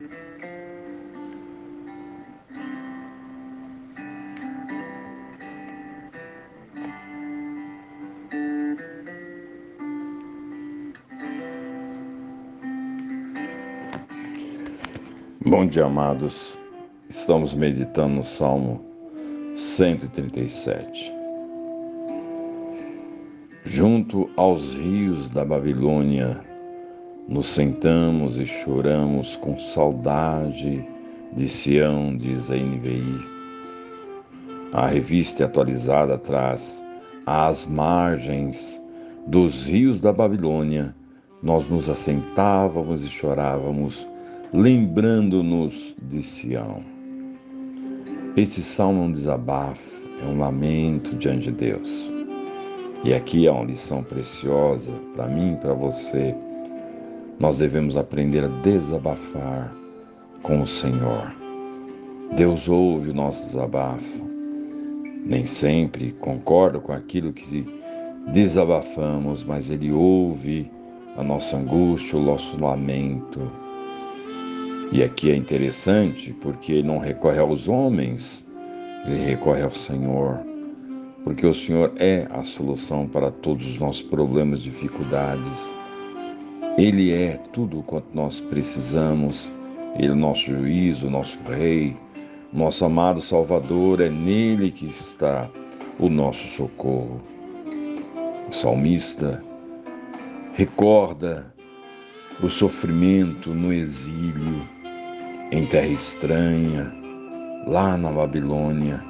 Bom dia, amados. Estamos meditando no Salmo 137. Junto aos rios da Babilônia, nos sentamos e choramos com saudade de Sião, diz a NVI. A revista atualizada traz às margens dos rios da Babilônia, nós nos assentávamos e chorávamos lembrando-nos de Sião. Esse salmo é um desabafo, é um lamento diante de Deus. E aqui é uma lição preciosa para mim e para você. Nós devemos aprender a desabafar com o Senhor. Deus ouve o nosso desabafo. Nem sempre concordo com aquilo que desabafamos, mas Ele ouve a nossa angústia, o nosso lamento e aqui é interessante porque ele não recorre aos homens, ele recorre ao Senhor, porque o Senhor é a solução para todos os nossos problemas, dificuldades. Ele é tudo quanto nós precisamos, ele é o nosso juízo, nosso rei, nosso amado Salvador, é nele que está o nosso socorro. O salmista recorda o sofrimento no exílio, em terra estranha, lá na Babilônia.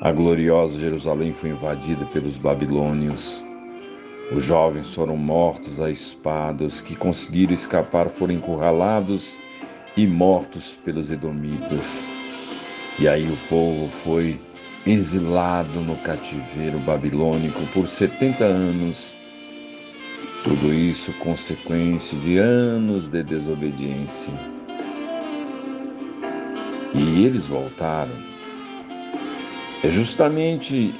A gloriosa Jerusalém foi invadida pelos babilônios. Os jovens foram mortos a espadas, que conseguiram escapar foram encurralados e mortos pelos edomitas. E aí o povo foi exilado no cativeiro babilônico por 70 anos. Tudo isso consequência de anos de desobediência. E eles voltaram. É justamente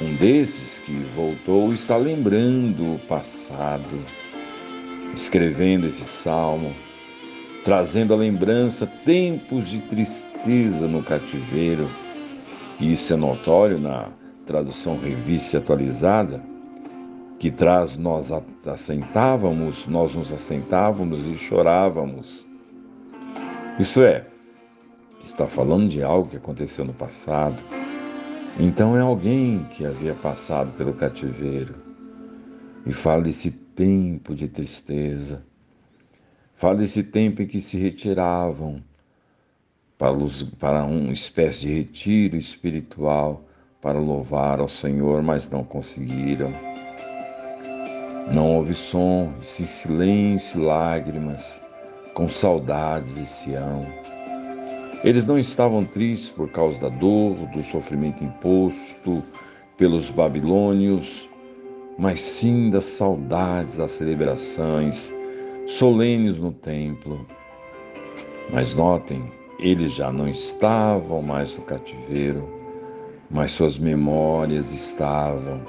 um desses que voltou está lembrando o passado, escrevendo esse salmo, trazendo à lembrança tempos de tristeza no cativeiro. E isso é notório na tradução revista atualizada, que traz nós assentávamos, nós nos assentávamos e chorávamos. Isso é, está falando de algo que aconteceu no passado, então é alguém que havia passado pelo cativeiro e fala desse tempo de tristeza, fala desse tempo em que se retiravam para, os, para uma espécie de retiro espiritual para louvar ao Senhor, mas não conseguiram. Não houve som, silêncio, lágrimas, com saudades de Sião. Eles não estavam tristes por causa da dor, do sofrimento imposto pelos babilônios, mas sim das saudades das celebrações solenes no templo. Mas notem, eles já não estavam mais no cativeiro, mas suas memórias estavam.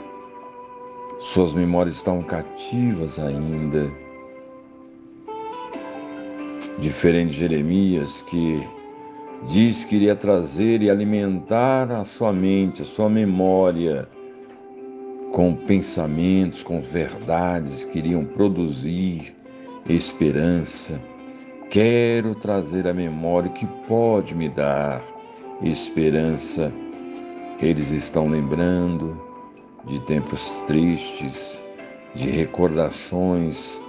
Suas memórias estavam cativas ainda. Diferente de Jeremias, que Diz que iria trazer e alimentar a sua mente, a sua memória, com pensamentos, com verdades que iriam produzir esperança. Quero trazer a memória que pode me dar esperança. Eles estão lembrando de tempos tristes, de recordações,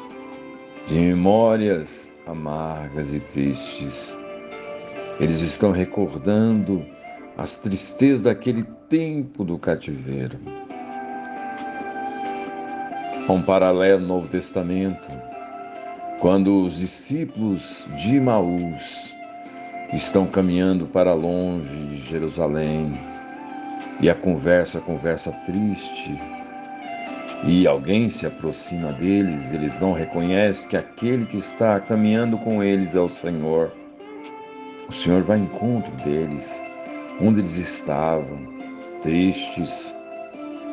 de memórias amargas e tristes eles estão recordando as tristezas daquele tempo do cativeiro. Há um paralelo no Novo Testamento, quando os discípulos de Maús estão caminhando para longe de Jerusalém e a conversa, a conversa triste, e alguém se aproxima deles, eles não reconhecem que aquele que está caminhando com eles é o Senhor. O Senhor vai ao encontro deles, onde eles estavam, tristes.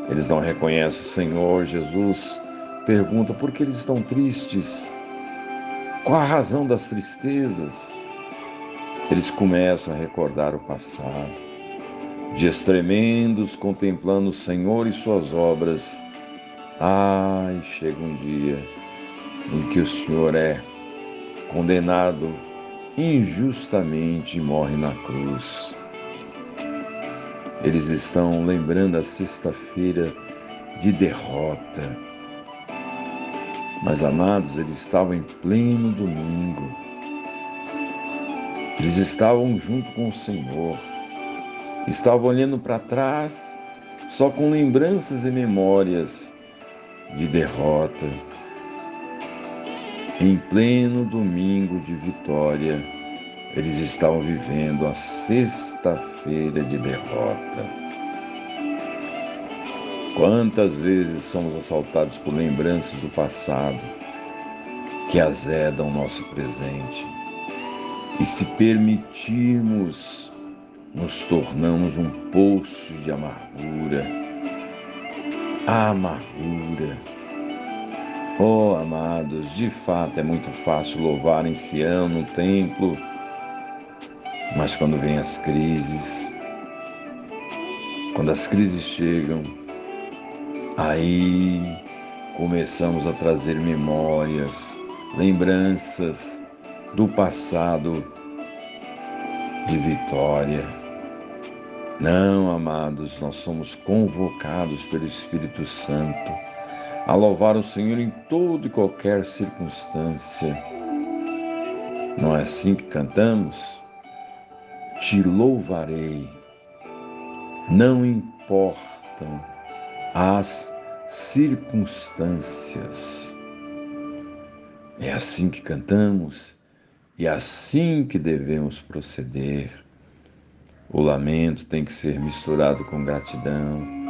Eles não reconhecem o Senhor. Jesus pergunta por que eles estão tristes. Qual a razão das tristezas? Eles começam a recordar o passado, dias tremendos contemplando o Senhor e suas obras. Ai, chega um dia em que o Senhor é condenado injustamente morre na cruz. Eles estão lembrando a sexta-feira de derrota. Mas, amados, eles estavam em pleno domingo. Eles estavam junto com o Senhor. Estavam olhando para trás, só com lembranças e memórias de derrota. Em pleno domingo de vitória, eles estavam vivendo a sexta-feira de derrota. Quantas vezes somos assaltados por lembranças do passado que azedam nosso presente? E se permitirmos, nos tornamos um poço de amargura. A amargura. Oh, amados, de fato é muito fácil louvar em Sião, no templo, mas quando vêm as crises, quando as crises chegam, aí começamos a trazer memórias, lembranças do passado de vitória. Não, amados, nós somos convocados pelo Espírito Santo a louvar o Senhor em toda e qualquer circunstância. Não é assim que cantamos? Te louvarei, não importam as circunstâncias. É assim que cantamos e é assim que devemos proceder. O lamento tem que ser misturado com gratidão.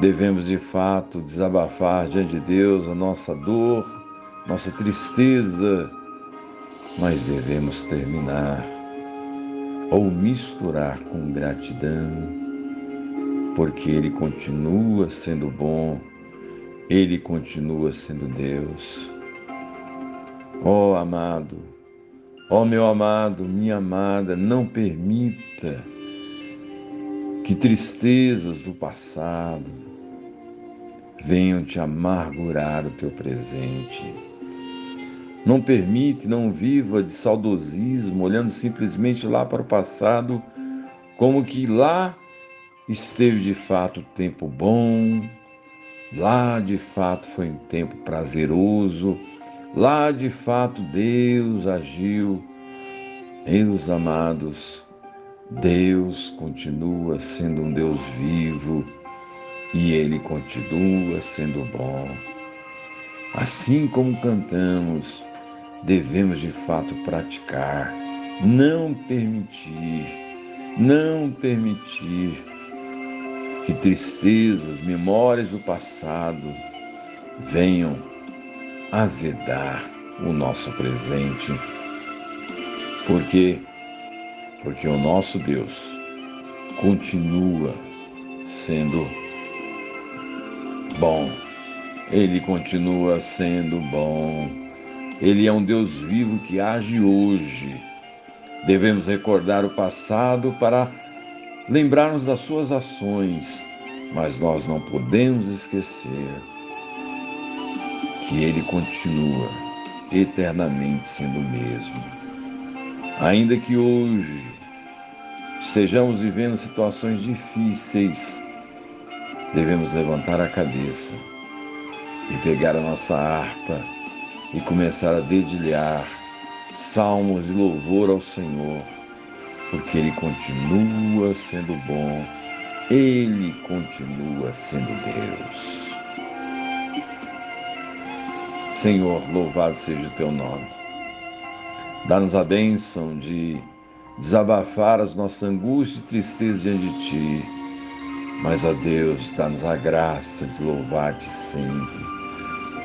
Devemos de fato desabafar diante de Deus a nossa dor, nossa tristeza, mas devemos terminar ou misturar com gratidão, porque Ele continua sendo bom, Ele continua sendo Deus. Ó oh, amado, Ó oh, meu amado, minha amada, não permita que tristezas do passado venham te amargurar o teu presente. Não permite, não viva de saudosismo, olhando simplesmente lá para o passado, como que lá esteve de fato tempo bom, lá de fato foi um tempo prazeroso Lá de fato Deus agiu. Meus amados, Deus continua sendo um Deus vivo e Ele continua sendo bom. Assim como cantamos, devemos de fato praticar, não permitir, não permitir que tristezas, memórias do passado venham azedar o nosso presente. Por quê? Porque o nosso Deus continua sendo bom. Ele continua sendo bom. Ele é um Deus vivo que age hoje. Devemos recordar o passado para lembrarmos das suas ações, mas nós não podemos esquecer que Ele continua eternamente sendo o mesmo. Ainda que hoje estejamos vivendo situações difíceis, devemos levantar a cabeça e pegar a nossa harpa e começar a dedilhar salmos de louvor ao Senhor, porque Ele continua sendo bom, Ele continua sendo Deus. Senhor, louvado seja o teu nome. Dá-nos a bênção de desabafar as nossas angústias e tristezas diante de ti. Mas, ó Deus, dá-nos a graça de louvar-te sempre,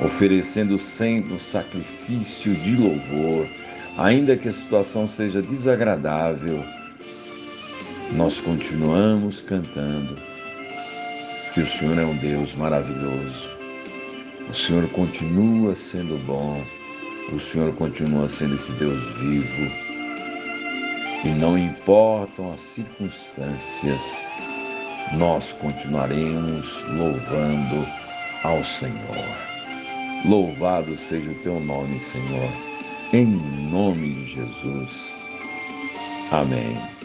oferecendo sempre um sacrifício de louvor, ainda que a situação seja desagradável. Nós continuamos cantando que o Senhor é um Deus maravilhoso o Senhor continua sendo bom o Senhor continua sendo esse Deus vivo e não importam as circunstâncias, nós continuaremos louvando ao Senhor. Louvado seja o teu nome, Senhor, em nome de Jesus. Amém.